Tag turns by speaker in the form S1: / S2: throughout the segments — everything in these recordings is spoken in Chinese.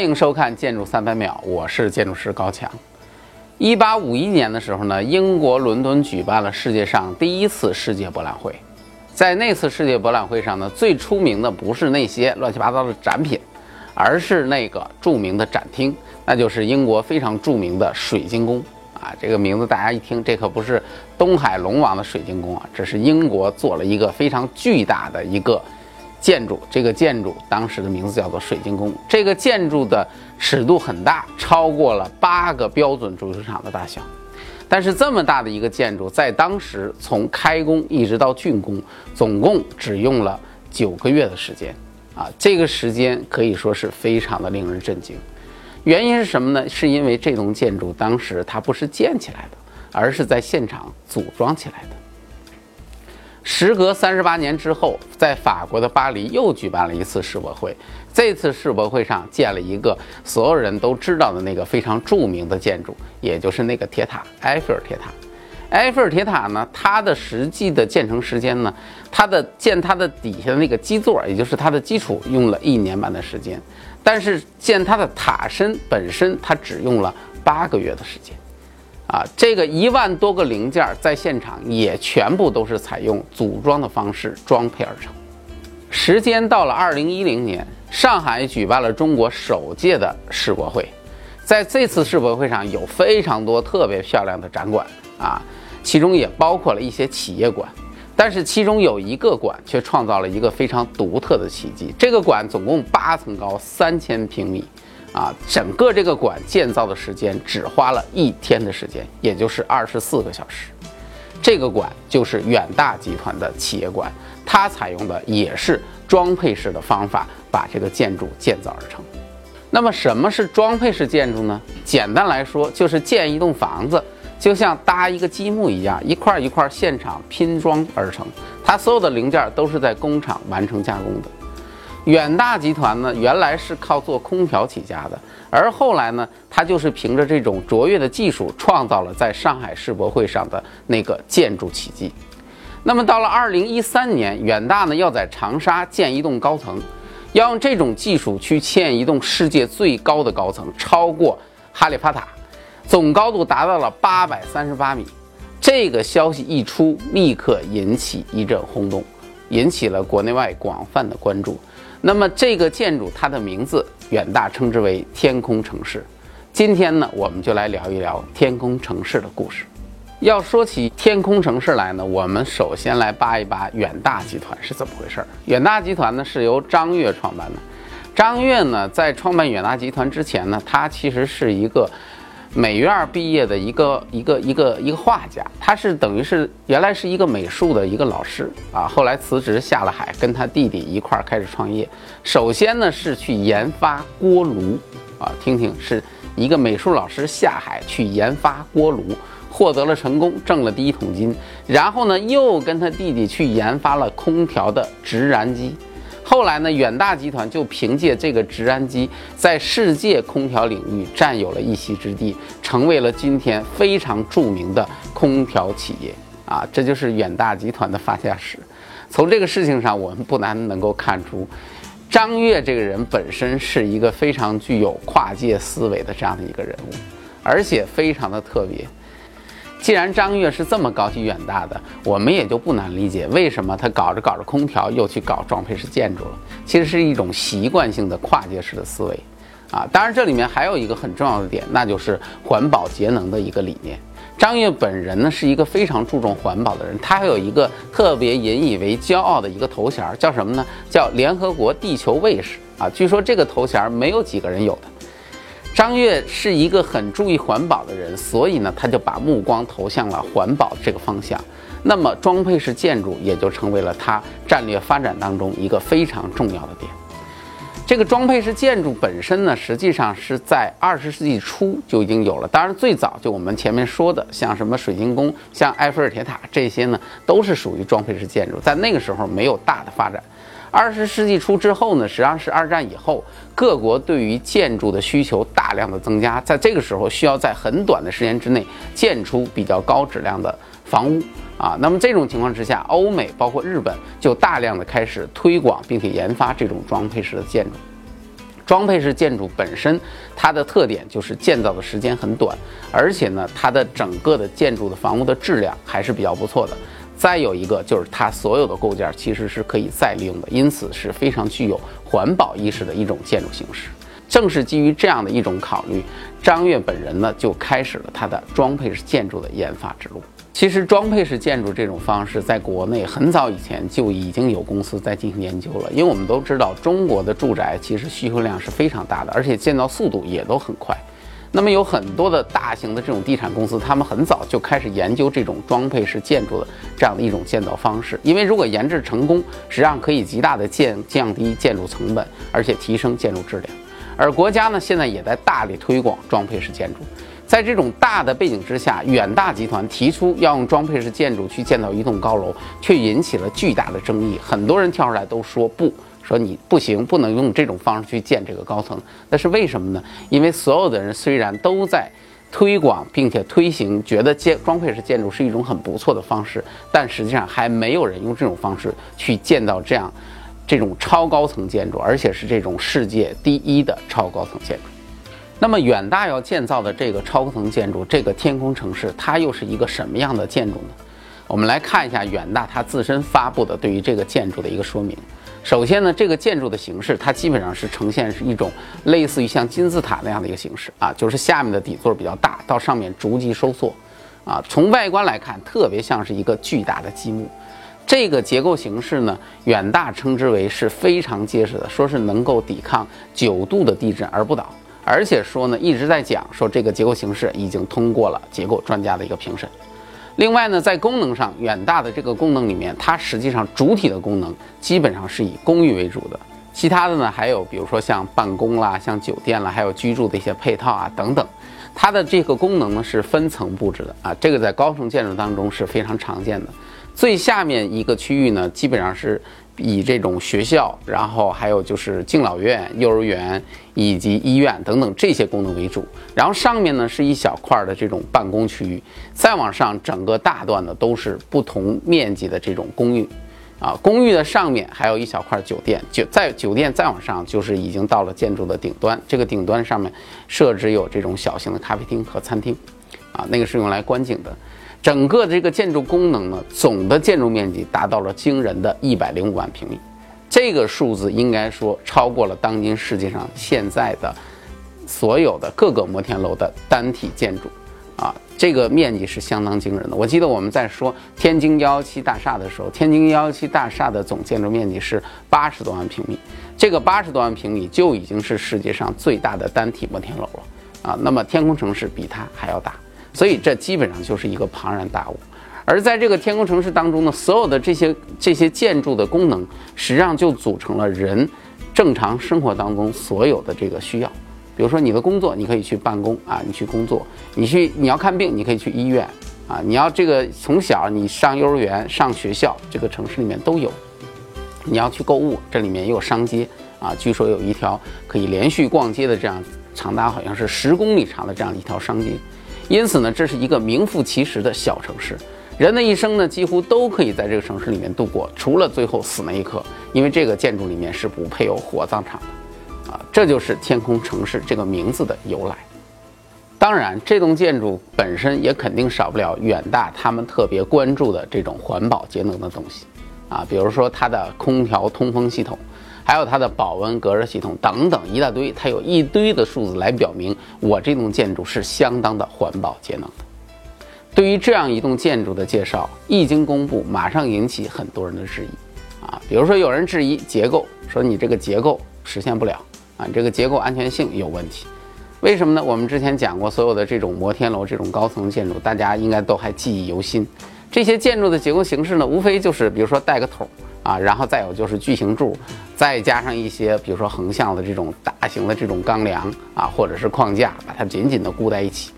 S1: 欢迎收看《建筑三百秒》，我是建筑师高强。一八五一年的时候呢，英国伦敦举办了世界上第一次世界博览会。在那次世界博览会上呢，最出名的不是那些乱七八糟的展品，而是那个著名的展厅，那就是英国非常著名的水晶宫啊。这个名字大家一听，这可不是东海龙王的水晶宫啊，这是英国做了一个非常巨大的一个。建筑这个建筑当时的名字叫做水晶宫。这个建筑的尺度很大，超过了八个标准足球场的大小。但是这么大的一个建筑，在当时从开工一直到竣工，总共只用了九个月的时间。啊，这个时间可以说是非常的令人震惊。原因是什么呢？是因为这栋建筑当时它不是建起来的，而是在现场组装起来的。时隔三十八年之后，在法国的巴黎又举办了一次世博会。这次世博会上建了一个所有人都知道的那个非常著名的建筑，也就是那个铁塔——埃菲尔铁塔。埃菲尔铁塔呢，它的实际的建成时间呢，它的建它的底下的那个基座，也就是它的基础，用了一年半的时间。但是建它的塔身本身，它只用了八个月的时间。啊，这个一万多个零件在现场也全部都是采用组装的方式装配而成。时间到了二零一零年，上海举办了中国首届的世博会，在这次世博会上有非常多特别漂亮的展馆啊，其中也包括了一些企业馆，但是其中有一个馆却创造了一个非常独特的奇迹。这个馆总共八层高，三千平米。啊，整个这个馆建造的时间只花了一天的时间，也就是二十四个小时。这个馆就是远大集团的企业馆，它采用的也是装配式的方法把这个建筑建造而成。那么什么是装配式建筑呢？简单来说，就是建一栋房子，就像搭一个积木一样，一块一块现场拼装而成，它所有的零件都是在工厂完成加工的。远大集团呢，原来是靠做空调起家的，而后来呢，它就是凭着这种卓越的技术，创造了在上海世博会上的那个建筑奇迹。那么到了二零一三年，远大呢要在长沙建一栋高层，要用这种技术去建一栋世界最高的高层，超过哈利法塔，总高度达到了八百三十八米。这个消息一出，立刻引起一阵轰动，引起了国内外广泛的关注。那么这个建筑它的名字远大称之为天空城市。今天呢，我们就来聊一聊天空城市的故事。要说起天空城市来呢，我们首先来扒一扒远大集团是怎么回事儿。远大集团呢是由张悦创办的。张悦呢在创办远大集团之前呢，他其实是一个。美院毕业的一个一个一个一个画家，他是等于是原来是一个美术的一个老师啊，后来辞职下了海，跟他弟弟一块儿开始创业。首先呢是去研发锅炉啊，听听是一个美术老师下海去研发锅炉，获得了成功，挣了第一桶金。然后呢又跟他弟弟去研发了空调的直燃机。后来呢，远大集团就凭借这个直燃机，在世界空调领域占有了一席之地，成为了今天非常著名的空调企业啊！这就是远大集团的发家史。从这个事情上，我们不难能够看出，张悦这个人本身是一个非常具有跨界思维的这样的一个人物，而且非常的特别。既然张悦是这么高级远大的，我们也就不难理解为什么他搞着搞着空调又去搞装配式建筑了。其实是一种习惯性的跨界式的思维，啊，当然这里面还有一个很重要的点，那就是环保节能的一个理念。张悦本人呢是一个非常注重环保的人，他还有一个特别引以为骄傲的一个头衔，叫什么呢？叫联合国地球卫士啊。据说这个头衔没有几个人有的。张悦是一个很注意环保的人，所以呢，他就把目光投向了环保这个方向。那么，装配式建筑也就成为了他战略发展当中一个非常重要的点。这个装配式建筑本身呢，实际上是在二十世纪初就已经有了。当然，最早就我们前面说的，像什么水晶宫、像埃菲尔铁塔这些呢，都是属于装配式建筑，在那个时候没有大的发展。二十世纪初之后呢，实际上是二战以后，各国对于建筑的需求大量的增加，在这个时候需要在很短的时间之内建出比较高质量的房屋啊。那么这种情况之下，欧美包括日本就大量的开始推广并且研发这种装配式的建筑。装配式建筑本身它的特点就是建造的时间很短，而且呢，它的整个的建筑的房屋的质量还是比较不错的。再有一个就是它所有的构件其实是可以再利用的，因此是非常具有环保意识的一种建筑形式。正是基于这样的一种考虑，张悦本人呢就开始了他的装配式建筑的研发之路。其实装配式建筑这种方式在国内很早以前就已经有公司在进行研究了，因为我们都知道中国的住宅其实需求量是非常大的，而且建造速度也都很快。那么有很多的大型的这种地产公司，他们很早就开始研究这种装配式建筑的这样的一种建造方式，因为如果研制成功，实际上可以极大的降降低建筑成本，而且提升建筑质量。而国家呢，现在也在大力推广装配式建筑。在这种大的背景之下，远大集团提出要用装配式建筑去建造一栋高楼，却引起了巨大的争议。很多人跳出来都说不，说你不行，不能用这种方式去建这个高层。那是为什么呢？因为所有的人虽然都在推广并且推行，觉得建装配式建筑是一种很不错的方式，但实际上还没有人用这种方式去建造这样。这种超高层建筑，而且是这种世界第一的超高层建筑。那么远大要建造的这个超高层建筑，这个天空城市，它又是一个什么样的建筑呢？我们来看一下远大它自身发布的对于这个建筑的一个说明。首先呢，这个建筑的形式，它基本上是呈现是一种类似于像金字塔那样的一个形式啊，就是下面的底座比较大，到上面逐级收缩啊。从外观来看，特别像是一个巨大的积木。这个结构形式呢，远大称之为是非常结实的，说是能够抵抗九度的地震而不倒，而且说呢一直在讲说这个结构形式已经通过了结构专家的一个评审。另外呢，在功能上，远大的这个功能里面，它实际上主体的功能基本上是以公寓为主的，其他的呢还有比如说像办公啦、像酒店啦，还有居住的一些配套啊等等，它的这个功能呢是分层布置的啊，这个在高层建筑当中是非常常见的。最下面一个区域呢，基本上是以这种学校，然后还有就是敬老院、幼儿园以及医院等等这些功能为主。然后上面呢是一小块的这种办公区域，再往上整个大段的都是不同面积的这种公寓。啊，公寓的上面还有一小块酒店，酒在酒店再往上就是已经到了建筑的顶端。这个顶端上面设置有这种小型的咖啡厅和餐厅，啊，那个是用来观景的。整个这个建筑功能呢，总的建筑面积达到了惊人的一百零五万平米，这个数字应该说超过了当今世界上现在的所有的各个摩天楼的单体建筑，啊，这个面积是相当惊人的。我记得我们在说天津幺幺七大厦的时候，天津幺幺七大厦的总建筑面积是八十多万平米，这个八十多万平米就已经是世界上最大的单体摩天楼了，啊，那么天空城市比它还要大。所以这基本上就是一个庞然大物，而在这个天空城市当中呢，所有的这些这些建筑的功能，实际上就组成了人正常生活当中所有的这个需要。比如说你的工作，你可以去办公啊，你去工作；你去你要看病，你可以去医院啊；你要这个从小你上幼儿园、上学校，这个城市里面都有。你要去购物，这里面也有商街啊，据说有一条可以连续逛街的这样长达好像是十公里长的这样一条商街。因此呢，这是一个名副其实的小城市。人的一生呢，几乎都可以在这个城市里面度过，除了最后死那一刻。因为这个建筑里面是不配有火葬场的，啊，这就是天空城市这个名字的由来。当然，这栋建筑本身也肯定少不了远大他们特别关注的这种环保节能的东西，啊，比如说它的空调通风系统。还有它的保温隔热系统等等一大堆，它有一堆的数字来表明我这栋建筑是相当的环保节能的。对于这样一栋建筑的介绍一经公布，马上引起很多人的质疑啊，比如说有人质疑结构，说你这个结构实现不了啊，这个结构安全性有问题。为什么呢？我们之前讲过，所有的这种摩天楼这种高层建筑，大家应该都还记忆犹新。这些建筑的结构形式呢，无非就是比如说带个筒。啊，然后再有就是巨型柱，再加上一些比如说横向的这种大型的这种钢梁啊，或者是框架，把它紧紧的固在一起。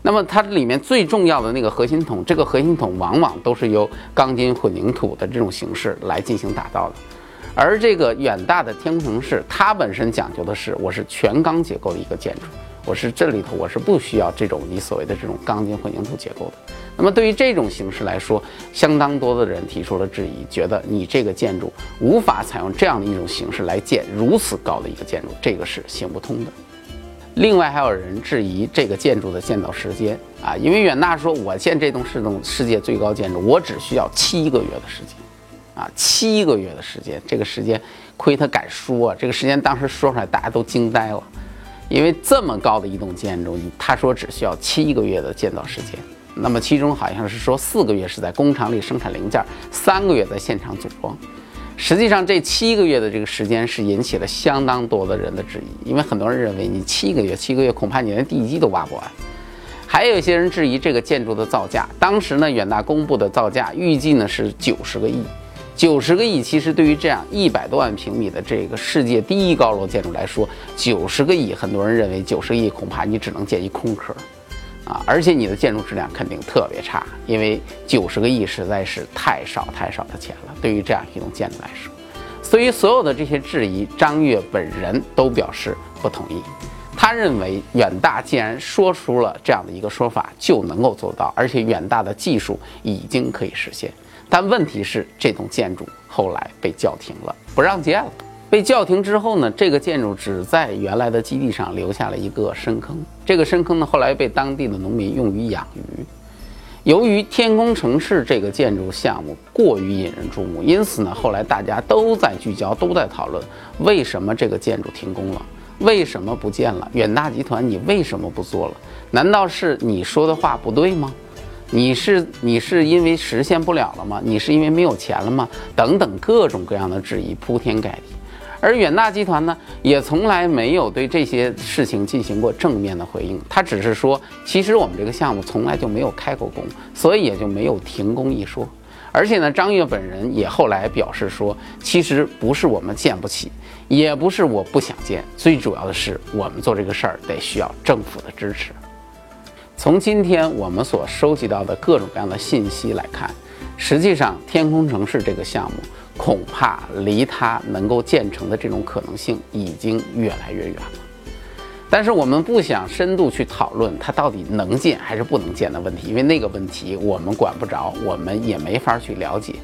S1: 那么它里面最重要的那个核心筒，这个核心筒往往都是由钢筋混凝土的这种形式来进行打造的。而这个远大的天空城市，它本身讲究的是我是全钢结构的一个建筑，我是这里头我是不需要这种你所谓的这种钢筋混凝土结构的。那么对于这种形式来说，相当多的人提出了质疑，觉得你这个建筑无法采用这样的一种形式来建如此高的一个建筑，这个是行不通的。另外还有人质疑这个建筑的建造时间啊，因为远大说，我建这栋是栋世界最高建筑，我只需要七个月的时间，啊，七个月的时间，这个时间亏他敢说，这个时间当时说出来大家都惊呆了，因为这么高的一栋建筑，他说只需要七个月的建造时间。那么其中好像是说四个月是在工厂里生产零件，三个月在现场组装。实际上这七个月的这个时间是引起了相当多的人的质疑，因为很多人认为你七个月，七个月恐怕你连地基都挖不完。还有一些人质疑这个建筑的造价，当时呢远大公布的造价预计呢是九十个亿，九十个亿其实对于这样一百多万平米的这个世界第一高楼建筑来说，九十个亿，很多人认为九十个亿恐怕你只能建一空壳。啊，而且你的建筑质量肯定特别差，因为九十个亿实在是太少太少的钱了，对于这样一栋建筑来说。所以所有的这些质疑，张悦本人都表示不同意。他认为远大既然说出了这样的一个说法，就能够做到，而且远大的技术已经可以实现。但问题是，这栋建筑后来被叫停了，不让建了。被叫停之后呢，这个建筑只在原来的基地上留下了一个深坑。这个深坑呢，后来被当地的农民用于养鱼。由于天空城市这个建筑项目过于引人注目，因此呢，后来大家都在聚焦，都在讨论为什么这个建筑停工了，为什么不建了？远大集团，你为什么不做了？难道是你说的话不对吗？你是你是因为实现不了了吗？你是因为没有钱了吗？等等各种各样的质疑铺天盖地。而远大集团呢，也从来没有对这些事情进行过正面的回应。他只是说，其实我们这个项目从来就没有开过工，所以也就没有停工一说。而且呢，张悦本人也后来表示说，其实不是我们建不起，也不是我不想建，最主要的是我们做这个事儿得需要政府的支持。从今天我们所收集到的各种各样的信息来看，实际上天空城市这个项目。恐怕离它能够建成的这种可能性已经越来越远了。但是我们不想深度去讨论它到底能建还是不能建的问题，因为那个问题我们管不着，我们也没法去了解。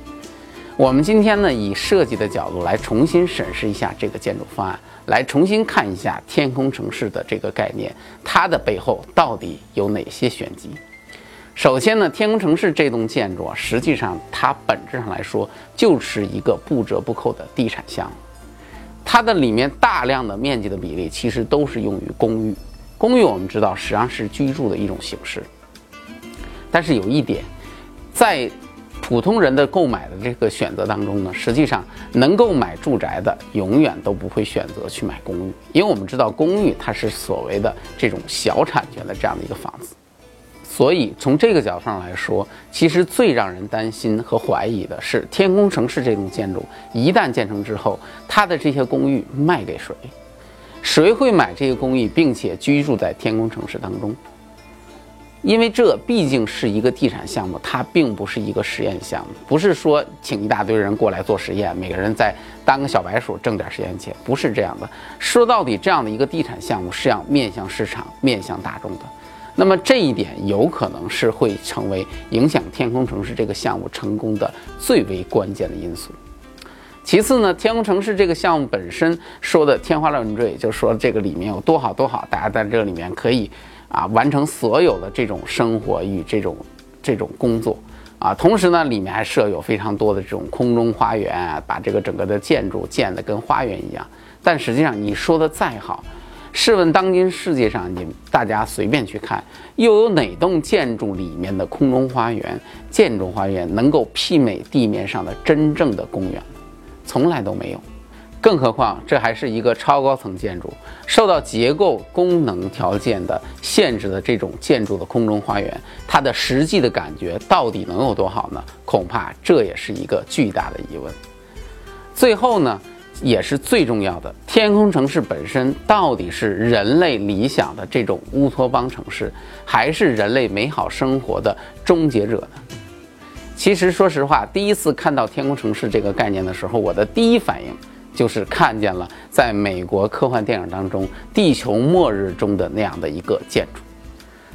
S1: 我们今天呢，以设计的角度来重新审视一下这个建筑方案，来重新看一下天空城市的这个概念，它的背后到底有哪些玄机。首先呢，天空城市这栋建筑啊，实际上它本质上来说就是一个不折不扣的地产项目。它的里面大量的面积的比例其实都是用于公寓。公寓我们知道实际上是居住的一种形式。但是有一点，在普通人的购买的这个选择当中呢，实际上能够买住宅的永远都不会选择去买公寓，因为我们知道公寓它是所谓的这种小产权的这样的一个房子。所以从这个角度上来说，其实最让人担心和怀疑的是，天空城市这栋建筑一旦建成之后，它的这些公寓卖给谁？谁会买这些公寓，并且居住在天空城市当中？因为这毕竟是一个地产项目，它并不是一个实验项目，不是说请一大堆人过来做实验，每个人再当个小白鼠挣点实验钱，不是这样的。说到底，这样的一个地产项目是要面向市场、面向大众的。那么这一点有可能是会成为影响天空城市这个项目成功的最为关键的因素。其次呢，天空城市这个项目本身说的天花乱坠，就说这个里面有多好多好，大家在这里面可以啊完成所有的这种生活与这种这种工作啊。同时呢，里面还设有非常多的这种空中花园啊，把这个整个的建筑建得跟花园一样。但实际上你说的再好。试问，当今世界上，你大家随便去看，又有哪栋建筑里面的空中花园、建筑花园能够媲美地面上的真正的公园？从来都没有。更何况，这还是一个超高层建筑，受到结构功能条件的限制的这种建筑的空中花园，它的实际的感觉到底能有多好呢？恐怕这也是一个巨大的疑问。最后呢？也是最重要的，天空城市本身到底是人类理想的这种乌托邦城市，还是人类美好生活的终结者呢？其实，说实话，第一次看到天空城市这个概念的时候，我的第一反应就是看见了在美国科幻电影当中地球末日中的那样的一个建筑。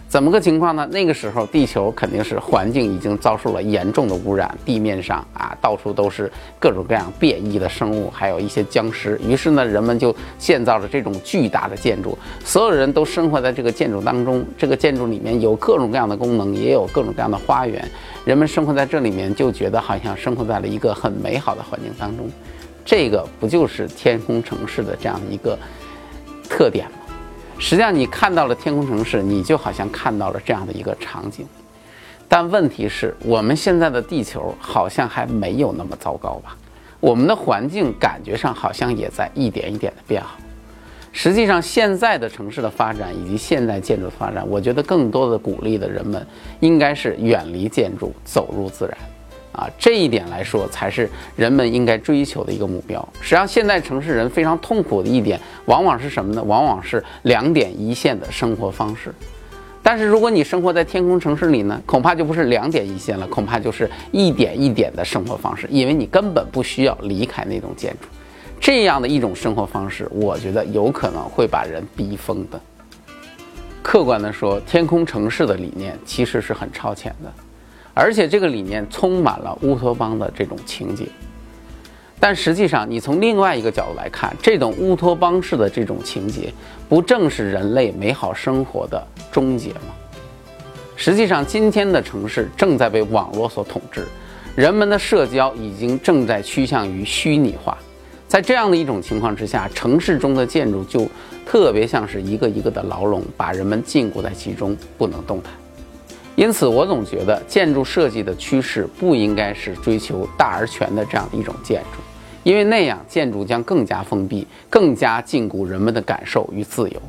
S1: 怎么个情况呢？那个时候地球肯定是环境已经遭受了严重的污染，地面上啊到处都是各种各样变异的生物，还有一些僵尸。于是呢，人们就建造了这种巨大的建筑，所有人都生活在这个建筑当中。这个建筑里面有各种各样的功能，也有各种各样的花园。人们生活在这里面，就觉得好像生活在了一个很美好的环境当中。这个不就是天空城市的这样一个特点吗？实际上，你看到了天空城市，你就好像看到了这样的一个场景。但问题是我们现在的地球好像还没有那么糟糕吧？我们的环境感觉上好像也在一点一点的变好。实际上，现在的城市的发展以及现代建筑的发展，我觉得更多的鼓励的人们应该是远离建筑，走入自然。啊，这一点来说才是人们应该追求的一个目标。实际上，现在城市人非常痛苦的一点，往往是什么呢？往往是两点一线的生活方式。但是，如果你生活在天空城市里呢，恐怕就不是两点一线了，恐怕就是一点一点的生活方式，因为你根本不需要离开那种建筑。这样的一种生活方式，我觉得有可能会把人逼疯的。客观的说，天空城市的理念其实是很超前的。而且这个理念充满了乌托邦的这种情节，但实际上，你从另外一个角度来看，这种乌托邦式的这种情节，不正是人类美好生活的终结吗？实际上，今天的城市正在被网络所统治，人们的社交已经正在趋向于虚拟化。在这样的一种情况之下，城市中的建筑就特别像是一个一个的牢笼，把人们禁锢在其中，不能动弹。因此，我总觉得建筑设计的趋势不应该是追求大而全的这样一种建筑，因为那样建筑将更加封闭，更加禁锢人们的感受与自由。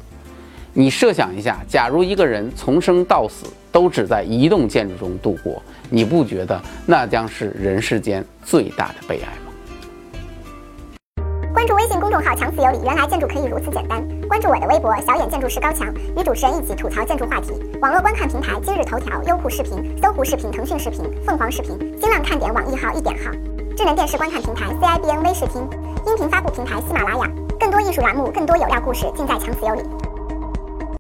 S1: 你设想一下，假如一个人从生到死都只在一栋建筑中度过，你不觉得那将是人世间最大的悲哀吗？
S2: 公众号“强词有理”，原来建筑可以如此简单。关注我的微博“小眼建筑师高强”，与主持人一起吐槽建筑话题。网络观看平台：今日头条、优酷视频、搜狐视频、腾讯视频、凤凰视频、新浪看点、网易号、一点号。智能电视观看平台：CIBN 微视听。音频发布平台：喜马拉雅。更多艺术栏目，更多有料故事，尽在强词有理。